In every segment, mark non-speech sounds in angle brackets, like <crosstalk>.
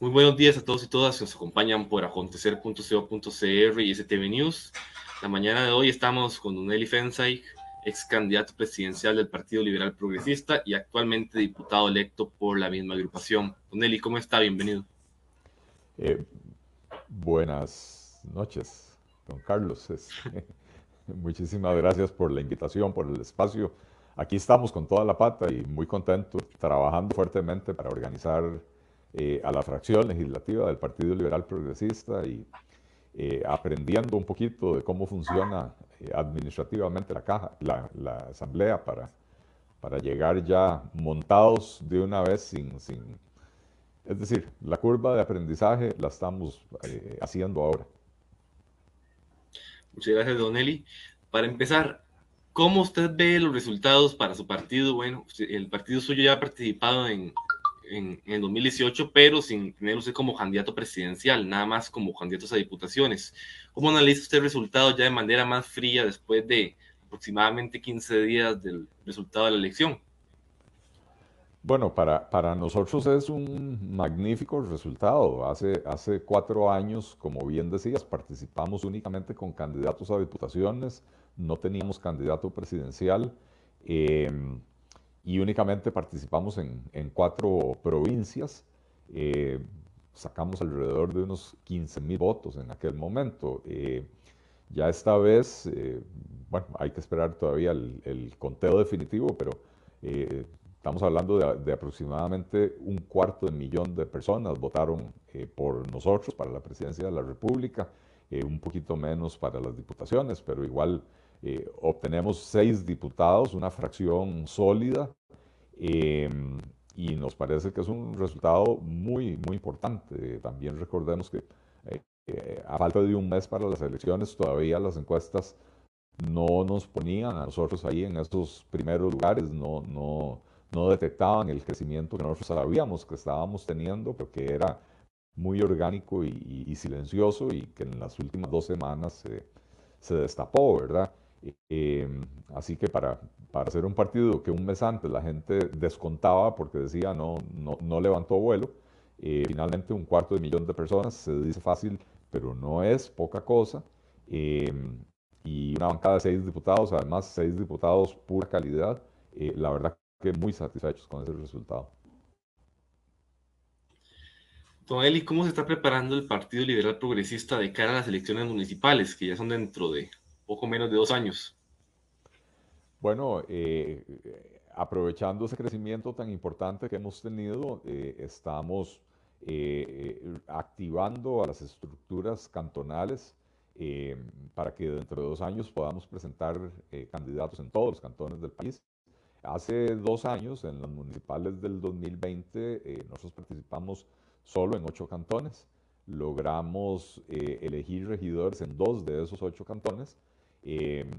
Muy buenos días a todos y todas que nos acompañan por acontecer.co.cr y STV News. La mañana de hoy estamos con Don Eli Fensay, ex candidato presidencial del Partido Liberal Progresista y actualmente diputado electo por la misma agrupación. Don Eli, ¿cómo está? Bienvenido. Eh, buenas noches, don Carlos. <laughs> muchísimas gracias por la invitación, por el espacio. Aquí estamos con toda la pata y muy contentos, trabajando fuertemente para organizar eh, a la fracción legislativa del Partido Liberal Progresista y eh, aprendiendo un poquito de cómo funciona eh, administrativamente la caja, la, asamblea para, para llegar ya montados de una vez sin, sin... Es decir, la curva de aprendizaje la estamos haciendo ahora. Muchas gracias, Don Eli. Para empezar, ¿Cómo usted ve los resultados para su partido? Bueno, el partido suyo ya ha participado en, en, en 2018, pero sin tener usted como candidato presidencial, nada más como candidatos a diputaciones. ¿Cómo analiza usted el resultado ya de manera más fría después de aproximadamente 15 días del resultado de la elección? Bueno, para, para nosotros es un magnífico resultado. Hace, hace cuatro años, como bien decías, participamos únicamente con candidatos a diputaciones no teníamos candidato presidencial em, y únicamente participamos en, cuatro provincias. Eh, sacamos alrededor de unos 15 mil votos en aquel momento. Eh, ya esta vez, eh, bueno, hay que esperar todavía el, conteo definitivo, pero estamos hablando de, de, aproximadamente un cuarto de millón de personas votaron por nosotros para la presidencia de la República, un poquito menos para las diputaciones, pero igual eh, obtenemos seis diputados, una fracción sólida, em, y nos parece que es un resultado muy, muy importante. También recordemos que eh, eh, a falta de un mes para las elecciones, todavía las encuestas no nos ponían a nosotros ahí en estos primeros lugares, no, no, no detectaban el crecimiento que nosotros sabíamos que estábamos teniendo, pero que era muy orgánico y, silencioso y que en las últimas dos semanas se destapó, ¿verdad? Em, así que para, para hacer un partido que un mes antes la gente descontaba porque decía no, no, no levantó vuelo, eh, finalmente un cuarto de millón de personas, se dice fácil, pero no es poca cosa. Em, y una bancada de seis diputados, además seis diputados pura calidad, eh, la verdad que muy satisfechos con ese resultado. Don Eli, ¿cómo se está preparando el Partido Liberal Progresista de cara a las elecciones municipales, que ya son dentro de poco menos de dos años. Bueno, eh, aprovechando ese crecimiento tan importante que hemos tenido, eh, estamos eh, activando a las estructuras cantonales para que dentro de dos años podamos presentar candidatos en todos los cantones del país. Hace dos años, en las municipales del 2020, nosotros participamos solo en ocho cantones. Logramos elegir regidores en dos de esos ocho cantones Em,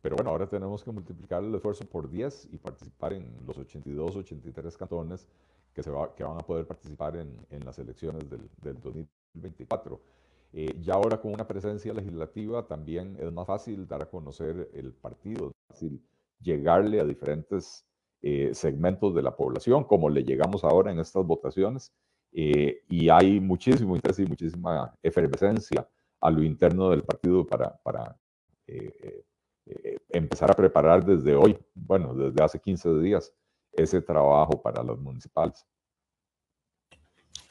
pero bueno, ahora tenemos que multiplicar el esfuerzo por 10 y participar en los 82, 83 cantones que, se va, que van a poder participar en, en las elecciones del, del 2024. Eh, ya ahora con una presencia legislativa también es más fácil dar a conocer el partido, es fácil llegarle a diferentes eh, segmentos de la población, como le llegamos ahora en estas votaciones. Eh, y hay muchísimo interés y muchísima efervescencia a lo interno del partido para, para eh, eh, empezar a preparar desde hoy, bueno, desde hace 15 días, ese trabajo para los municipales.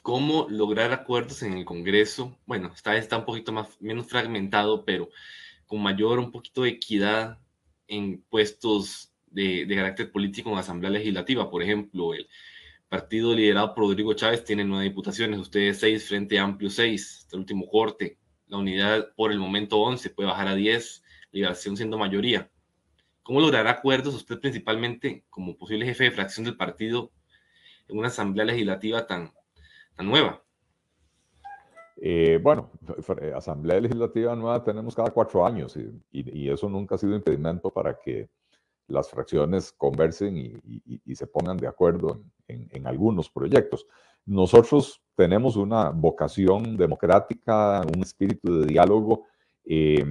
¿Cómo lograr acuerdos en el Congreso? Bueno, está, está un poquito más, menos fragmentado, pero con mayor, un poquito de equidad en puestos de, de carácter político en la Asamblea Legislativa. Por ejemplo, el partido liderado por Rodrigo Chávez tiene nueve diputaciones, ustedes seis, Frente Amplio seis, este último corte. La unidad por el momento 11 puede bajar a 10 Liberación siendo mayoría. ¿Cómo logrará acuerdos usted principalmente como posible jefe de fracción del partido en una asamblea legislativa tan, nueva? Eh, bueno, asamblea legislativa nueva tenemos cada cuatro años y, eso nunca ha sido impedimento para que las fracciones conversen y, se pongan de acuerdo en, algunos proyectos. Nosotros tenemos una vocación democrática, un espíritu de diálogo eh,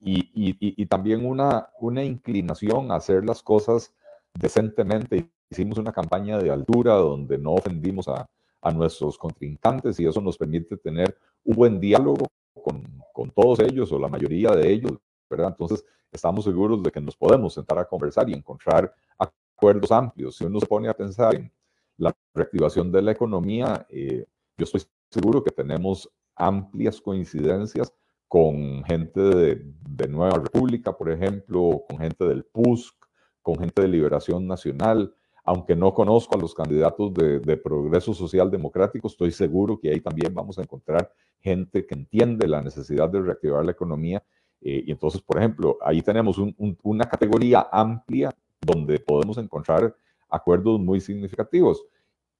y, también una, una inclinación a hacer las cosas decentemente. Hicimos una campaña de altura donde no ofendimos a, a nuestros contrincantes y eso nos permite tener un buen diálogo con, con todos ellos o la mayoría de ellos, ¿verdad? Entonces, estamos seguros de que nos podemos sentar a conversar y encontrar acuerdos amplios. Si uno se pone a pensar en la reactivación de la economía, eh, yo estoy seguro que tenemos amplias coincidencias con gente de, Nueva República, por ejemplo, con gente del PUSC, con gente de Liberación Nacional. Aunque no conozco a los candidatos de, Progreso Social Democrático, estoy seguro que ahí también vamos a encontrar gente que entiende la necesidad de reactivar la economía. Eh, y entonces, por ejemplo, ahí tenemos una categoría amplia donde podemos encontrar acuerdos muy significativos.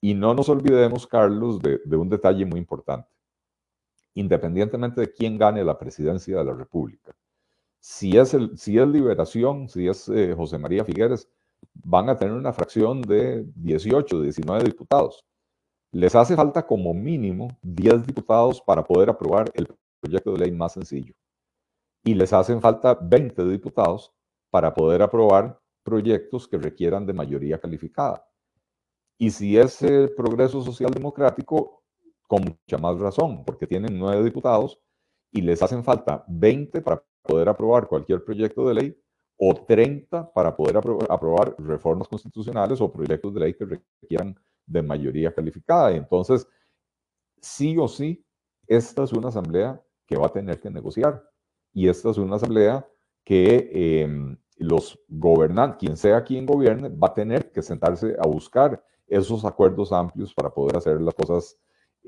Y no nos olvidemos, Carlos, de, un detalle muy importante. Independientemente de quién gane la presidencia de la República, si es, el, si es Liberación, si es eh, José María Figueres, van a tener una fracción de 18, 19 diputados. Les hace falta como mínimo 10 diputados para poder aprobar el proyecto de ley más sencillo. Y les hacen falta 20 diputados para poder aprobar proyectos que requieran de mayoría calificada. Y si es el progreso social democrático, con mucha más razón, porque tienen nueve diputados y les hacen falta 20 para poder aprobar cualquier proyecto de ley o 30 para poder aprobar reformas constitucionales o proyectos de ley que requieran de mayoría calificada. entonces, sí o sí, esta es una asamblea que va a tener que negociar. Y esta es una asamblea que em, los gobernantes, quien sea quien gobierne, va a tener que sentarse a buscar esos acuerdos amplios para poder hacer las cosas,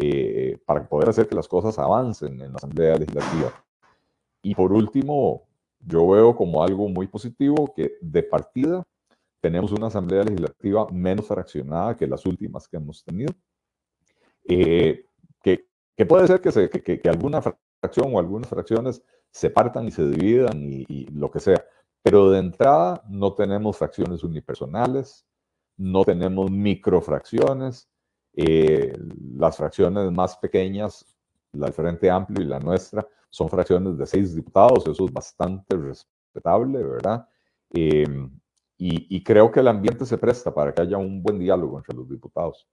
eh, para poder hacer que las cosas avancen en la Asamblea Legislativa. Y por último, yo veo como algo muy positivo que de partida tenemos una Asamblea Legislativa menos fraccionada que las últimas que hemos tenido, eh, que, que, puede ser que, se, que, que, alguna fracción o algunas fracciones se partan y se dividan y lo que sea, pero de entrada no tenemos fracciones unipersonales, no tenemos microfracciones. Eh, las fracciones más pequeñas, la del Frente Amplio y la nuestra, son fracciones de seis diputados, eso es bastante respetable, ¿verdad? Em, y, y, creo que el ambiente se presta para que haya un buen diálogo entre los diputados.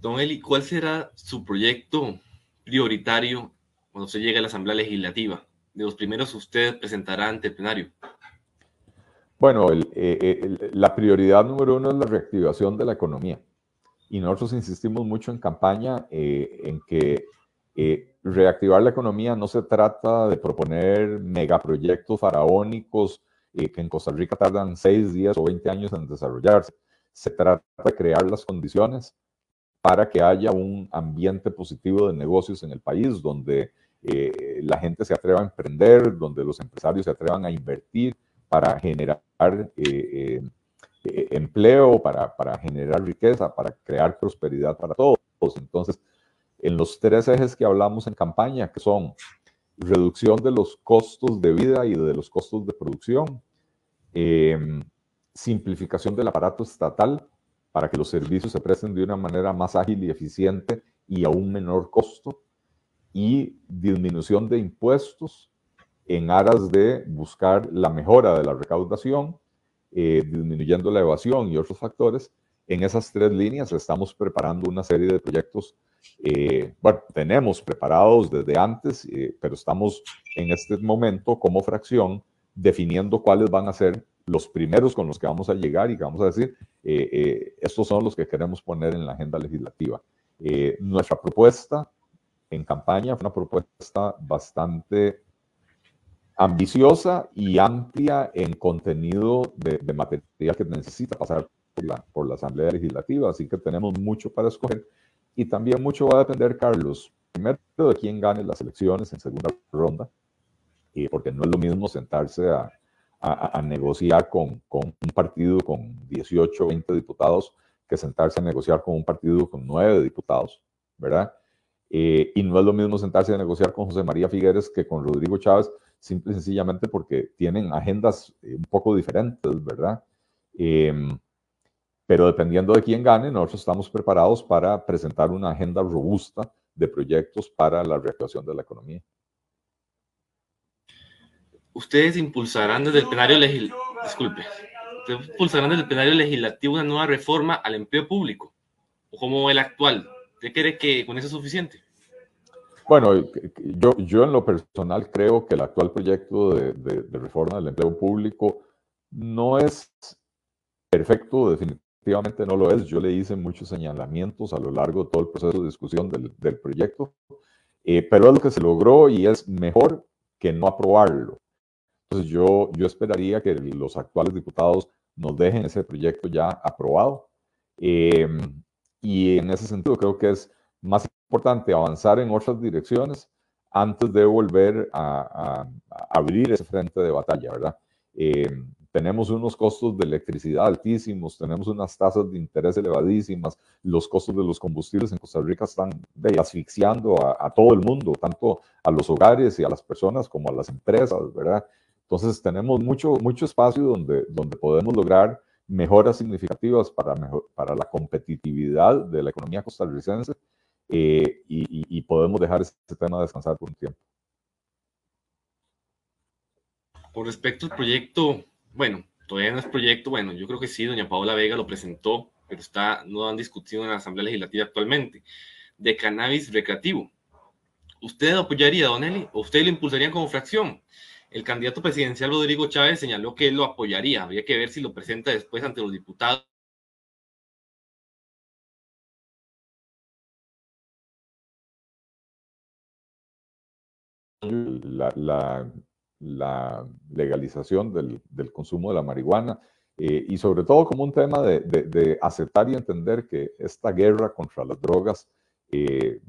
Don Eli, ¿cuál será su proyecto prioritario cuando se llegue a la Asamblea Legislativa? de los primeros usted presentará ante el plenario? Bueno, eh, eh, la prioridad número uno es la reactivación de la economía. Y nosotros insistimos mucho en campaña eh, en que reactivar la economía no se trata de proponer megaproyectos faraónicos que en Costa Rica tardan seis días o 20 años en desarrollarse. Se trata de crear las condiciones para que haya un ambiente positivo de negocios en el país, donde la gente se atreva a emprender, donde los empresarios se atrevan a invertir para generar eh, eh, empleo, para, para, generar riqueza, para crear prosperidad para todos. Entonces, en los tres ejes que hablamos en campaña, que son reducción de los costos de vida y de los costos de producción, em, simplificación del aparato estatal para que los servicios se presten de una manera más ágil y eficiente y a un menor costo, y disminución de impuestos en aras de buscar la mejora de la recaudación, eh, disminuyendo la evasión y otros factores. En esas tres líneas estamos preparando una serie de proyectos. Eh, bueno, tenemos preparados desde antes, eh, pero estamos en este momento como fracción definiendo cuáles van a ser los primeros con los que vamos a llegar y que vamos a decir, estos son los que queremos poner en la agenda legislativa. nuestra propuesta en campaña. Fue una propuesta bastante ambiciosa y amplia en contenido de, material que necesita pasar por la, por la Asamblea Legislativa. Así que tenemos mucho para escoger. Y también mucho va a depender, Carlos, primero de quién gane las elecciones en segunda ronda, y porque no es lo mismo sentarse a, a, negociar con, con, un partido con 18 o 20 diputados que sentarse a negociar con un partido con 9 diputados, ¿verdad? Eh, y no es lo mismo sentarse a negociar con José María Figueres que con Rodrigo Chávez, simple y sencillamente porque tienen agendas eh, un poco diferentes, ¿verdad? Em, pero dependiendo de quién gane, nosotros estamos preparados para presentar una agenda robusta de proyectos para la reactivación de la economía. Ustedes impulsarán desde el plenario legislativo, disculpe, ¿Ustedes impulsarán desde el plenario legislativo una nueva reforma al empleo público? ¿O como el actual? ¿Usted cree que con eso es suficiente? Bueno, yo, yo en lo personal creo que el actual proyecto de, reforma del empleo público no es perfecto, definitivamente no lo es. Yo le hice muchos señalamientos a lo largo de todo el proceso de discusión del, del proyecto, eh, pero es lo que se logró y es mejor que no aprobarlo. Entonces yo, yo esperaría que los actuales diputados nos dejen ese proyecto ya aprobado. Em, y en ese sentido creo que es más importante avanzar en otras direcciones antes de volver a, a abrir ese frente de batalla, ¿verdad? Eh, tenemos unos costos de electricidad altísimos, tenemos unas tasas de interés elevadísimas, los costos de los combustibles en Costa Rica están asfixiando a, todo el mundo, tanto a los hogares y a las personas como a las empresas, ¿verdad? Entonces tenemos mucho, mucho espacio donde, donde podemos lograr mejoras significativas para, para la competitividad de la economía costarricense eh, y, y podemos dejar este tema descansar por un tiempo. Con respecto al proyecto bueno, todavía no es proyecto, bueno, yo creo que sí, doña Paola Vega lo presentó, pero está, no han discutido en la Asamblea Legislativa actualmente, de cannabis recreativo. ¿Usted apoyaría, Don Eli, o usted lo impulsaría como fracción? El candidato presidencial Rodrigo Chávez señaló que él lo apoyaría, habría que ver si lo presenta después ante los diputados. La, legalización del, consumo de la marihuana eh, y sobre todo como un tema de, de, aceptar y entender que esta guerra contra las drogas eh,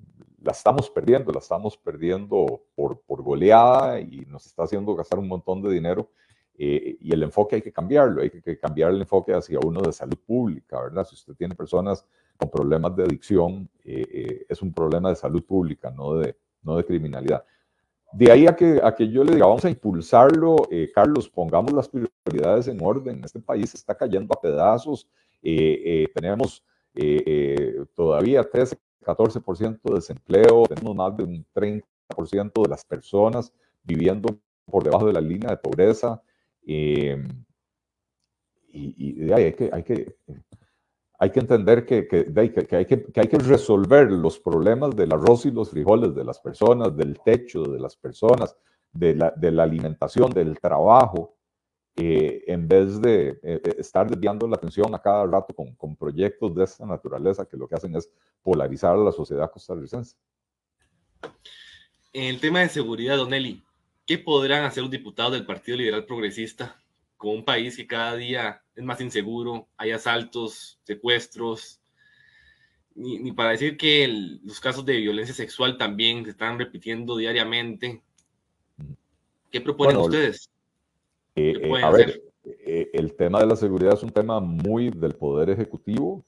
la estamos perdiendo, la estamos perdiendo por, por, goleada y nos está haciendo gastar un montón de dinero eh, y el enfoque hay que cambiarlo, hay que, cambiar el enfoque hacia uno de salud pública, ¿verdad? Si usted tiene personas con problemas de adicción, es un problema de salud pública, no de, no de criminalidad. De ahí a que, a que yo le diga, vamos a impulsarlo, eh, Carlos, pongamos las prioridades en orden. Este país está cayendo a pedazos. Eh, eh, tenemos todavía 13, 14% de desempleo, tenemos más de un 30% de las personas viviendo por debajo de la línea de pobreza. y, y ahí hay que, hay que hay que entender que, que, que, hay que, hay que resolver los problemas del arroz y los frijoles de las personas, del techo de las personas, de la, de la alimentación, del trabajo, eh, en vez de eh, eh, estar desviando la atención a cada rato con, con, proyectos de esta naturaleza que lo que hacen es polarizar a la sociedad costarricense. En el tema de seguridad, Don Eli, ¿qué podrán hacer los diputados del Partido Liberal Progresista con un país que cada día es más inseguro, hay asaltos, secuestros, ni, para decir que los casos de violencia sexual también se están repitiendo diariamente. ¿Qué proponen ustedes? Eh, eh, a ver, eh, el tema de la seguridad es un tema muy del Poder Ejecutivo.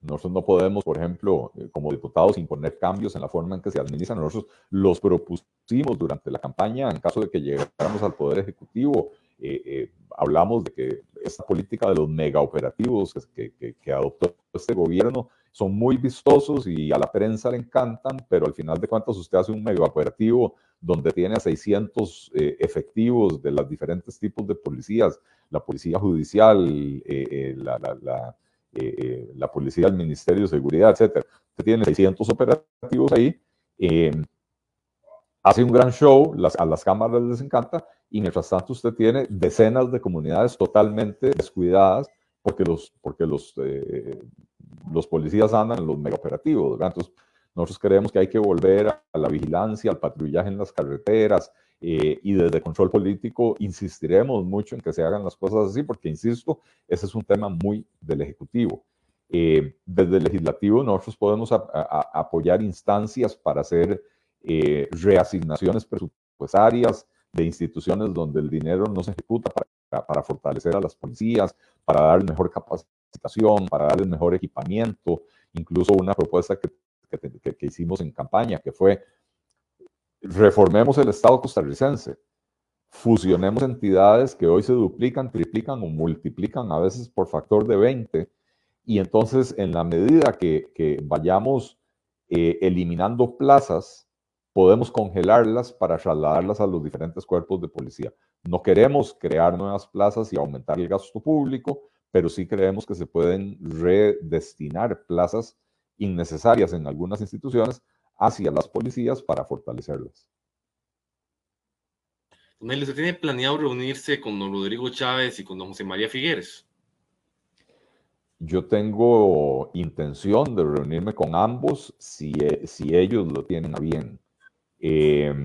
nosotros no podemos, por ejemplo, como diputados, imponer cambios en la forma en que se administran. Nosotros los propusimos durante la campaña en caso de que llegáramos al Poder Ejecutivo. Eh, eh, hablamos de que esta política de los mega operativos que, que, adoptó este gobierno son muy vistosos y a la prensa le encantan, pero al final de cuentas usted hace un mega operativo donde tiene a 600 eh, efectivos de los diferentes tipos de policías, la policía judicial, la, la, la, policía del Ministerio de Seguridad, etcétera. Usted tiene 600 operativos ahí hace un gran show, a las cámaras les encanta, y mientras tanto usted tiene decenas de comunidades totalmente descuidadas porque los, porque los, eh, los policías andan en los megaoperativos. Entonces, nosotros creemos que hay que volver a la vigilancia, al patrullaje en las carreteras, eh, y desde control político insistiremos mucho en que se hagan las cosas así, porque, insisto, ese es un tema muy del Ejecutivo. Eh, desde el Legislativo nosotros podemos apoyar instancias para hacer reasignaciones presupuestarias de instituciones donde el dinero no se ejecuta para, para fortalecer a las policías, para dar mejor capacitación, para darles mejor equipamiento, incluso una propuesta que, que, que hicimos en campaña, que fue reformemos el Estado costarricense, fusionemos entidades que hoy se duplican, triplican o multiplican a veces por factor de 20, y entonces en la medida que, que vayamos eh, eliminando plazas, podemos congelarlas para trasladarlas a los diferentes cuerpos de policía. No queremos crear nuevas plazas y aumentar el gasto público, pero sí creemos que se pueden redestinar plazas innecesarias en algunas instituciones hacia las policías para fortalecerlas. Don ¿usted tiene planeado reunirse con don Rodrigo Chávez y con don José María Figueres? Yo tengo intención de reunirme con ambos si, e, si ellos lo tienen a bien. Em,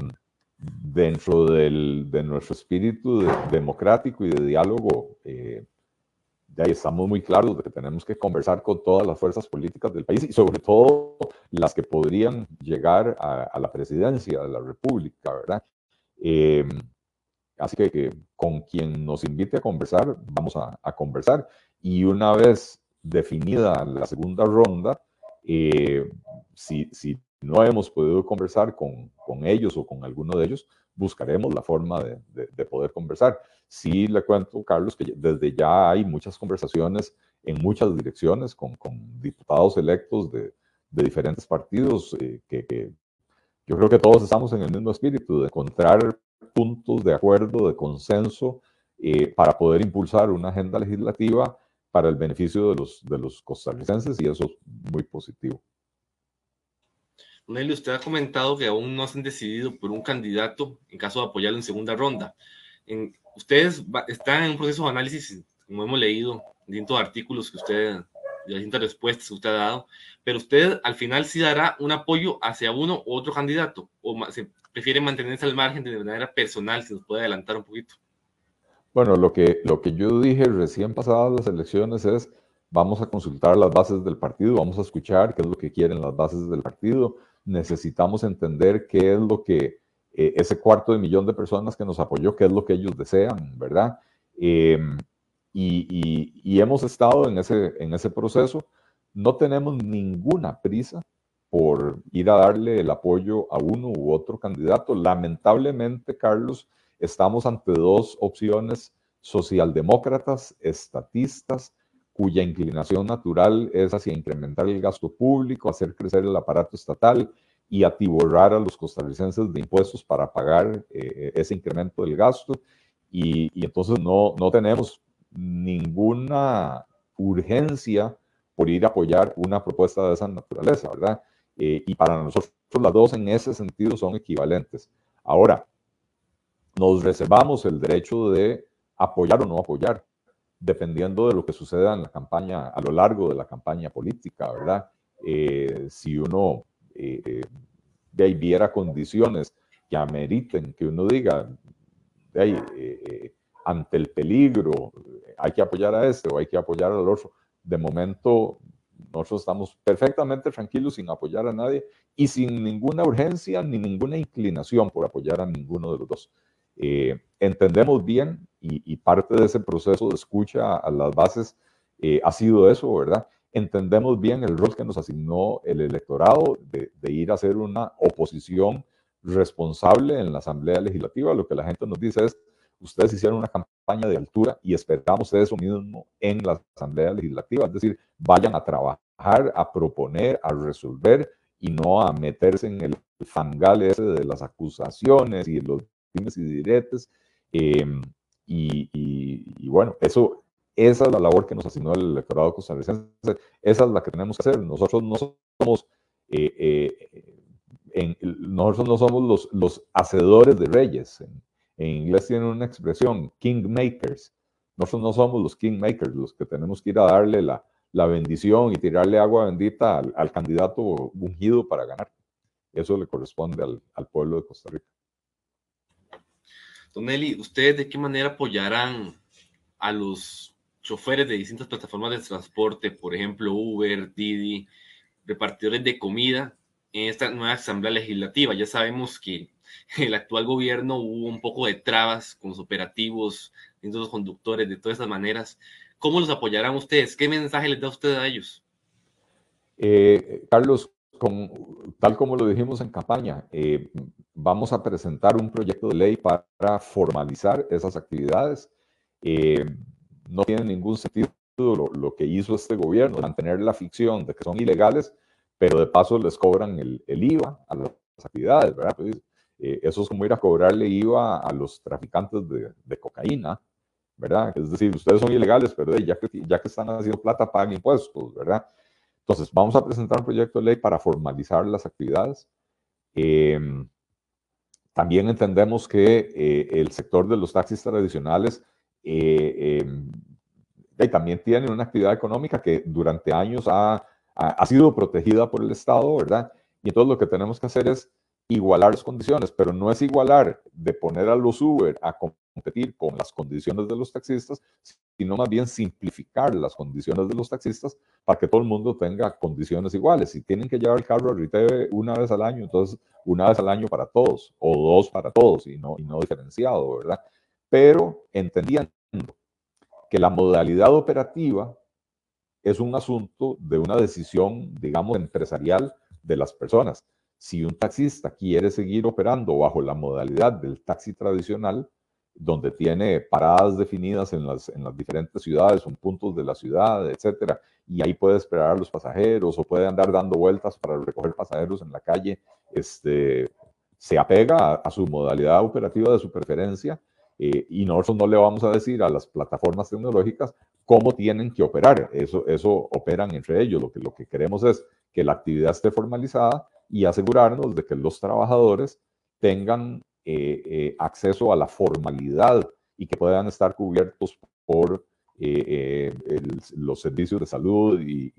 dentro de nuestro espíritu democrático y de diálogo, eh, de ahí estamos muy claros de que tenemos que conversar con todas las fuerzas políticas del país y sobre todo las que podrían llegar a, la presidencia de la República, ¿verdad? Em, así que, con quien nos invite a conversar, vamos a, conversar. Y una vez definida la segunda ronda, eh, si, si, no hemos podido conversar con, con, ellos o con alguno de ellos, buscaremos la forma de, de poder conversar. Sí le cuento, Carlos, que desde ya hay muchas conversaciones en muchas direcciones con, diputados electos de, de diferentes partidos, eh, que, yo creo que todos estamos en el mismo espíritu de encontrar puntos de acuerdo, de consenso, eh, para poder impulsar una agenda legislativa para el beneficio de los, de los costarricenses y eso es muy positivo. Nelly, usted ha comentado que aún no se han decidido por un candidato en caso de apoyarlo en segunda ronda. Ustedes están en un proceso de análisis, como hemos leído, distintos artículos que usted, distintas respuestas que usted ha dado, pero usted al final sí dará un apoyo hacia uno u otro candidato, o se prefiere mantenerse al margen de manera personal, si nos puede adelantar un poquito. Bueno, lo que, lo que yo dije recién pasadas las elecciones es, vamos a consultar las bases del partido, vamos a escuchar qué es lo que quieren las bases del partido, necesitamos entender qué es lo que eh, ese cuarto de millón de personas que nos apoyó, qué es lo que ellos desean, ¿verdad? Em, y, hemos estado en ese, en ese proceso. No tenemos ninguna prisa por ir a darle el apoyo a uno u otro candidato. Lamentablemente, Carlos, estamos ante dos opciones socialdemócratas, estatistas, cuya inclinación natural es hacia incrementar el gasto público, hacer crecer el aparato estatal y atiborrar a los costarricenses de impuestos para pagar eh, ese incremento del gasto. Y, entonces no, no tenemos ninguna urgencia por ir a apoyar una propuesta de esa naturaleza, ¿verdad? Eh, y para nosotros las dos en ese sentido son equivalentes. Ahora, nos reservamos el derecho de apoyar o no apoyar, dependiendo de lo que suceda en la campaña, a lo largo de la campaña política, ¿verdad? Eh, si uno eh, de ahí viera condiciones que ameriten que uno diga, de ahí, eh, eh, ante el peligro, hay que apoyar a este o hay que apoyar al otro. De momento, nosotros estamos perfectamente tranquilos sin apoyar a nadie y sin ninguna urgencia ni ninguna inclinación por apoyar a ninguno de los dos. Entendemos bien y, parte de ese proceso de escucha a las bases ha sido eso, ¿verdad? entendemos bien el rol que nos asignó el electorado de, ir a hacer una oposición responsable en la Asamblea Legislativa. Lo que la gente nos dice es, ustedes hicieron una campaña de altura y esperamos eso mismo en la Asamblea Legislativa. Es decir, vayan a trabajar, a proponer, a resolver y no a meterse en el fangal ese de las acusaciones y los y diretes. Em, y, bueno, eso esa es la labor que nos asignó el electorado costarricense. Esa es la que tenemos que hacer. Nosotros no somos, eh, eh, nosotros no somos los, los hacedores de reyes. En, inglés tienen una expresión, kingmakers. Nosotros no somos los kingmakers, los que tenemos que ir a darle la, la bendición y tirarle agua bendita al, candidato ungido para ganar. Eso le corresponde al, al pueblo de Costa Rica. Don Eli, ¿ustedes de qué manera apoyarán a los choferes de distintas plataformas de transporte, por ejemplo Uber, Didi, repartidores de comida en esta nueva asamblea legislativa. Ya sabemos que el actual gobierno hubo un poco de trabas con los operativos, los conductores, de todas esas maneras. ¿Cómo los apoyarán ustedes? ¿Qué mensaje les da usted a ellos? Eh, Carlos, tal como lo dijimos en campaña, eh, vamos a presentar un proyecto de ley para formalizar esas actividades. Eh, no tiene ningún sentido lo, que hizo este gobierno, mantener la ficción de que son ilegales, pero de paso les cobran el, IVA a las actividades, ¿verdad? Pues, eh, eso es como ir a cobrarle IVA a los traficantes de, cocaína, ¿verdad? Es decir, ustedes son ilegales, pero ya que, ya que están haciendo plata, pagan impuestos, ¿verdad? Entonces, vamos a presentar un proyecto de ley para formalizar las actividades. Em, también entendemos que eh, el sector de los taxis tradicionales eh, em, también tiene una actividad económica que durante años ha, ha, sido protegida por el Estado, ¿verdad? Y entonces lo que tenemos que hacer es igualar las condiciones, pero no es igualar de poner a los Uber a competir con las condiciones de los taxistas, sino más bien simplificar las condiciones de los taxistas para que todo el mundo tenga condiciones iguales. Si tienen que llevar el carro a Riteve una vez al año, entonces una vez al año para todos, o dos para todos, y no, y no diferenciado, ¿verdad? Pero entendiendo que la modalidad operativa es un asunto de una decisión, digamos, empresarial de las personas. Si un taxista quiere seguir operando bajo la modalidad del taxi tradicional, donde tiene paradas definidas en las, en las diferentes ciudades, son puntos de la ciudad, etcétera, y ahí puede esperar a los pasajeros o puede andar dando vueltas para recoger pasajeros en la calle, este, se apega a, su modalidad operativa de su preferencia eh, y nosotros no le vamos a decir a las plataformas tecnológicas cómo tienen que operar. Eso, eso operan entre ellos. Lo que, lo que queremos es que la actividad esté formalizada y asegurarnos de que los trabajadores tengan eh, eh, acceso a la formalidad y que puedan estar cubiertos por eh, los servicios de salud y,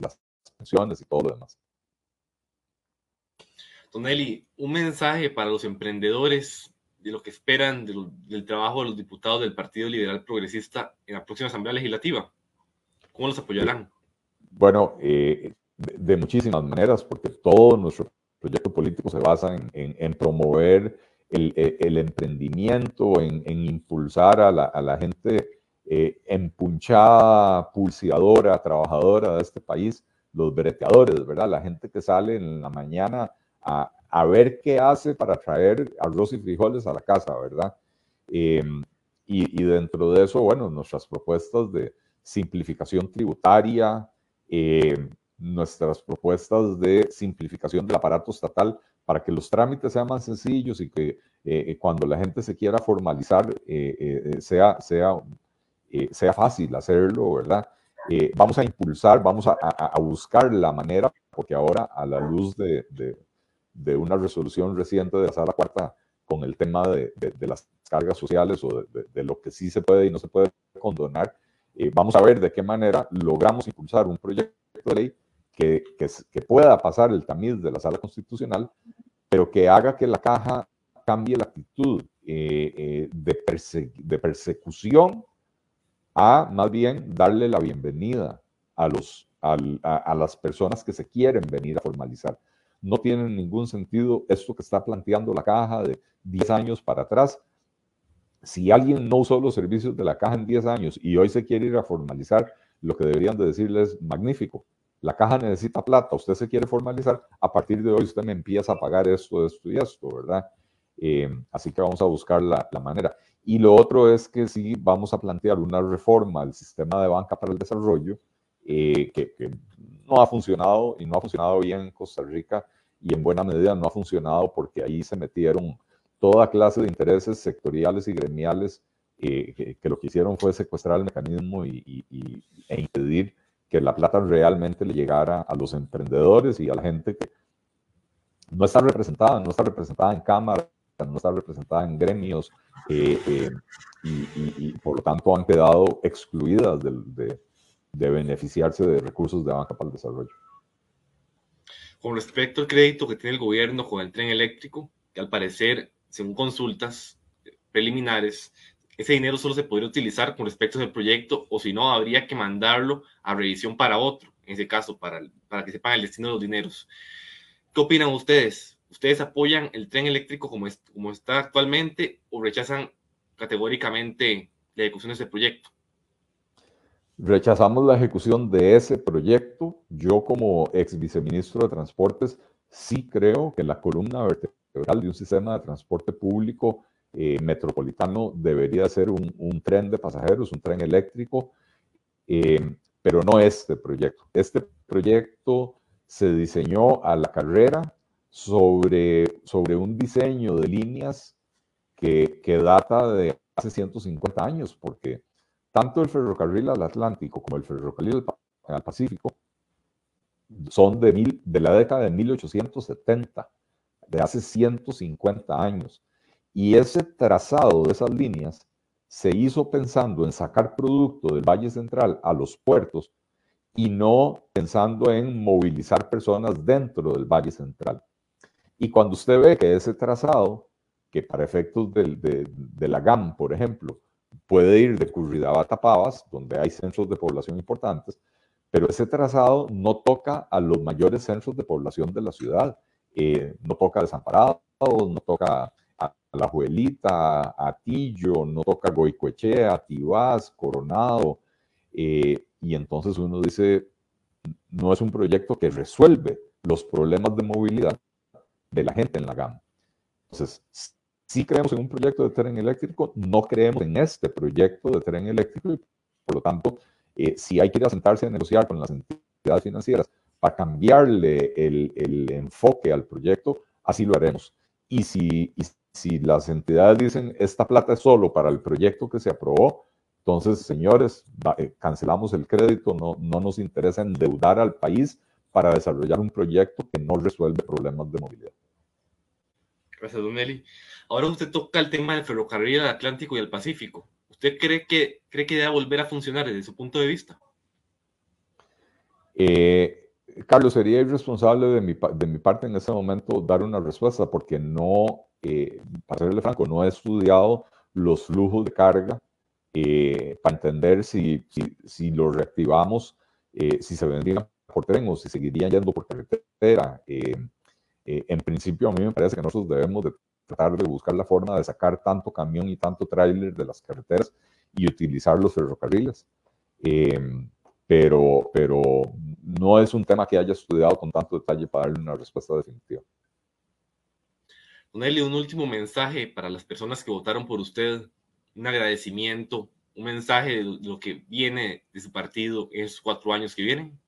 las pensiones y todo lo demás. Don Eli, un mensaje para los emprendedores de lo que esperan del trabajo de los diputados del Partido Liberal Progresista en la próxima Asamblea Legislativa. ¿Cómo los apoyarán? Bueno, de, muchísimas maneras, porque todo nuestro proyecto político se basa en, promover el, emprendimiento, en, impulsar a la, gente eh, empunchada, pulseadora, trabajadora de este país, los breteadores, ¿verdad? La gente que sale en la mañana a, ver qué hace para traer arroz y frijoles a la casa, ¿verdad? Em, y, dentro de eso, bueno, nuestras propuestas de simplificación tributaria, eh, nuestras propuestas de simplificación del aparato estatal para que los trámites sean más sencillos y que eh, eh, cuando la gente se quiera formalizar eh, sea, sea, sea fácil hacerlo, ¿verdad? vamos a impulsar, vamos a, a, buscar la manera, porque ahora a la luz de, de, de, una resolución reciente de la Sala Cuarta con el tema de, de las cargas sociales o de, lo que sí se puede y no se puede condonar, vamos a ver de qué manera logramos impulsar un proyecto de ley que, pueda pasar el tamiz de la sala constitucional, pero que haga que la caja cambie la actitud eh, eh, de, persecución a más bien darle la bienvenida a, los, a, las personas que se quieren venir a formalizar. No tiene ningún sentido esto que está planteando la caja de 10 años para atrás. Si alguien no usó los servicios de la caja en 10 años y hoy se quiere ir a formalizar, lo que deberían de decirles magnífico, la caja necesita plata, usted se quiere formalizar, a partir de hoy usted me empieza a pagar esto, esto y esto, ¿verdad? Eh, así que vamos a buscar la, manera. Y lo otro es que sí vamos a plantear una reforma al sistema de banca para el desarrollo eh, que, no ha funcionado y no ha funcionado bien en Costa Rica y en buena medida no ha funcionado porque ahí se metieron toda clase de intereses sectoriales y gremiales eh, que, lo que hicieron fue secuestrar el mecanismo y, e impedir que la plata realmente le llegara a los emprendedores y a la gente que no está representada, no está representada en cámara, no está representada en gremios eh, eh, y, por lo tanto han quedado excluidas de, de, beneficiarse de recursos de banca para el desarrollo. Con respecto al crédito que tiene el gobierno con el tren eléctrico, que al parecer, según consultas preliminares, ese dinero solo se podría utilizar con respecto al proyecto o si no, habría que mandarlo a revisión para otro, en ese caso, para, para que sepan el destino de los dineros. ¿Qué opinan ustedes? ¿Ustedes apoyan el tren eléctrico como, como está actualmente o rechazan categóricamente la ejecución de ese proyecto? Rechazamos la ejecución de ese proyecto. Yo como ex viceministro de Transportes sí creo que la columna vertebral de un sistema de transporte público eh, metropolitano debería ser un, tren de pasajeros, un tren eléctrico, eh, pero no este proyecto. Este proyecto se diseñó a la carrera sobre, sobre un diseño de líneas que, que data de hace 150 años, porque tanto el ferrocarril al Atlántico como el ferrocarril al Pacífico son de, mil, de la década de 1870, de hace 150 años. Y ese trazado de esas líneas se hizo pensando en sacar producto del Valle Central a los puertos y no pensando en movilizar personas dentro del Valle Central. Y cuando usted ve que ese trazado, que para efectos de, de la GAM, por ejemplo, puede ir de Curridaba a Tapabas, donde hay centros de población importantes, pero ese trazado no toca a los mayores centros de población de la ciudad. Eh, no toca Desamparados, no toca La Juelita, a Tillo, no toca Goicoechea, Tibás, Coronado. Eh, y entonces uno dice, no es un proyecto que resuelve los problemas de movilidad de la gente en la gama. Entonces, sí creemos en un proyecto de tren eléctrico, no creemos en este proyecto de tren eléctrico y por lo tanto eh, si hay que ir a sentarse a negociar con las entidades financieras para cambiarle el, enfoque al proyecto, así lo haremos. Y si, si las entidades dicen, esta plata es solo para el proyecto que se aprobó, entonces, señores, eh, cancelamos el crédito, no, no nos interesa endeudar al país para desarrollar un proyecto que no resuelve problemas de movilidad. Gracias, Don Eli. Ahora usted toca el tema del ferrocarril del Atlántico y el Pacífico. ¿Usted cree que, cree que debe volver a funcionar desde su punto de vista? Eh, Carlos, sería irresponsable de mi, de mi, parte en este momento dar una respuesta porque no, eh, para serle franco, no he estudiado los flujos de carga eh, para entender si, si, si lo reactivamos, si se vendrían por tren o si seguirían yendo por carretera. en principio, a mí me parece que nosotros debemos de tratar de buscar la forma de sacar tanto camión y tanto tráiler de las carreteras y utilizar los ferrocarriles. Pero, pero no es un tema que haya estudiado con tanto detalle para darle una respuesta definitiva. Don un último mensaje para las personas que votaron por usted, un agradecimiento, un mensaje de lo que viene de su partido en esos cuatro años que vienen.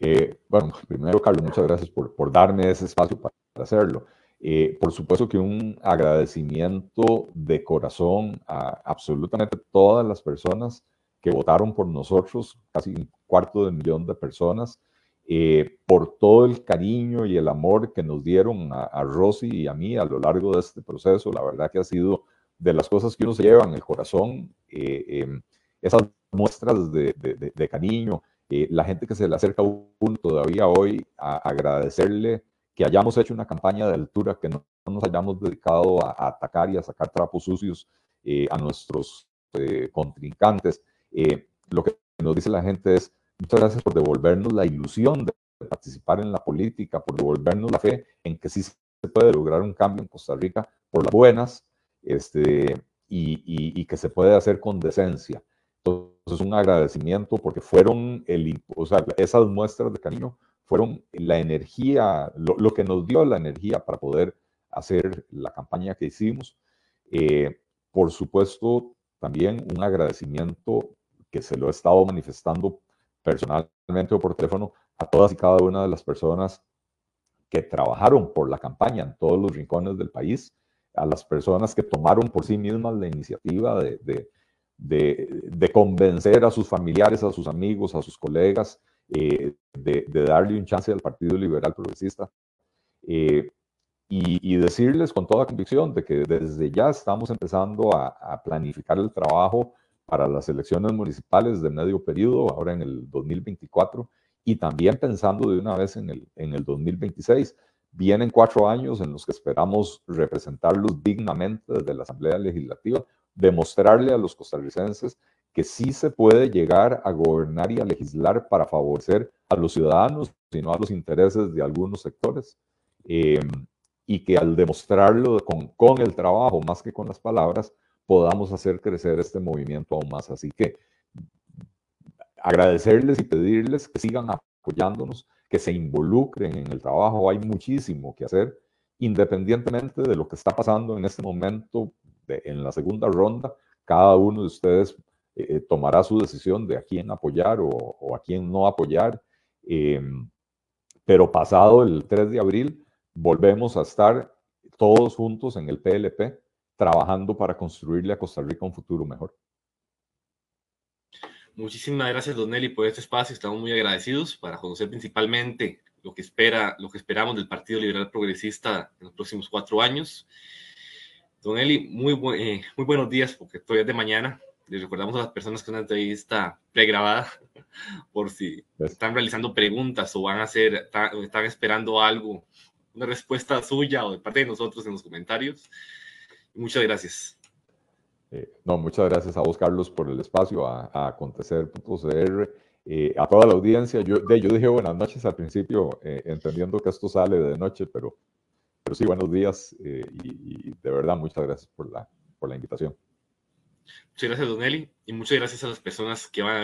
Eh, bueno, primero, Carlos, muchas gracias por, por darme ese espacio para hacerlo. Eh, por supuesto que un agradecimiento de corazón a absolutamente todas las personas que votaron por nosotros, casi un cuarto de millón de personas, eh, por todo el cariño y el amor que nos dieron a, Rosy y a mí a lo largo de este proceso. La verdad que ha sido de las cosas que uno se lleva en el corazón, eh, em, esas muestras de, de cariño, la gente que se le acerca a uno todavía hoy a agradecerle que hayamos hecho una campaña de altura, que no, nos hayamos dedicado a, atacar y a sacar trapos sucios eh, a nuestros eh, contrincantes. Eh, lo que nos dice la gente es, muchas gracias por devolvernos la ilusión de participar en la política, por devolvernos la fe en que sí se puede lograr un cambio en Costa Rica por las buenas este, y, y, que se puede hacer con decencia. Entonces, un agradecimiento porque fueron el, o sea, esas muestras de cariño fueron la energía, lo, que nos dio la energía para poder hacer la campaña que hicimos. Eh, por supuesto, también un agradecimiento que se lo he estado manifestando personalmente o por teléfono a todas y cada una de las personas que trabajaron por la campaña en todos los rincones del país, a las personas que tomaron por sí mismas la iniciativa de, convencer a sus familiares, a sus amigos, a sus colegas, eh, de, darle un chance al Partido Liberal Progresista eh, y, decirles con toda convicción de que desde ya estamos empezando a, planificar el trabajo para las elecciones municipales de medio periodo, ahora en el 2024, y también pensando de una vez en el, en el 2026. Vienen cuatro años en los que esperamos representarlos dignamente desde la Asamblea Legislativa, demostrarle a los costarricenses que sí se puede llegar a gobernar y a legislar para favorecer a los ciudadanos, sino a los intereses de algunos sectores. Em, y que al demostrarlo con, con, el trabajo más que con las palabras, podamos hacer crecer este movimiento aún más. Así que agradecerles y pedirles que sigan apoyándonos, que se involucren en el trabajo. Hay muchísimo que hacer, independientemente de lo que está pasando en este momento en la segunda ronda. Cada uno de ustedes eh, tomará su decisión de a quién apoyar o, a quién no apoyar. Em, pero pasado el 3 de abril volvemos a estar todos juntos en el PLP trabajando para construirle a Costa Rica un futuro mejor. Muchísimas gracias, Don Nelly, por este espacio. Estamos muy agradecidos para conocer principalmente lo que espera, lo que esperamos del Partido Liberal Progresista en los próximos cuatro años. Don Eli, muy, eh, muy buenos días, porque todavía es de mañana. Les recordamos a las personas que una entrevista pregrabada, <laughs> por si están realizando preguntas o van a hacer, están esperando algo, una respuesta suya o de parte de nosotros en los comentarios. Muchas gracias. Eh, no, muchas gracias a vos, Carlos, por el espacio, a, a acontecer.cr, eh, a toda la audiencia. Yo, de, yo dije buenas noches al principio, eh, entendiendo que esto sale de noche, pero, pero sí, buenos días y, y, de verdad muchas gracias por la, por la invitación. Muchas gracias, Don Eli, y muchas gracias a las personas que van a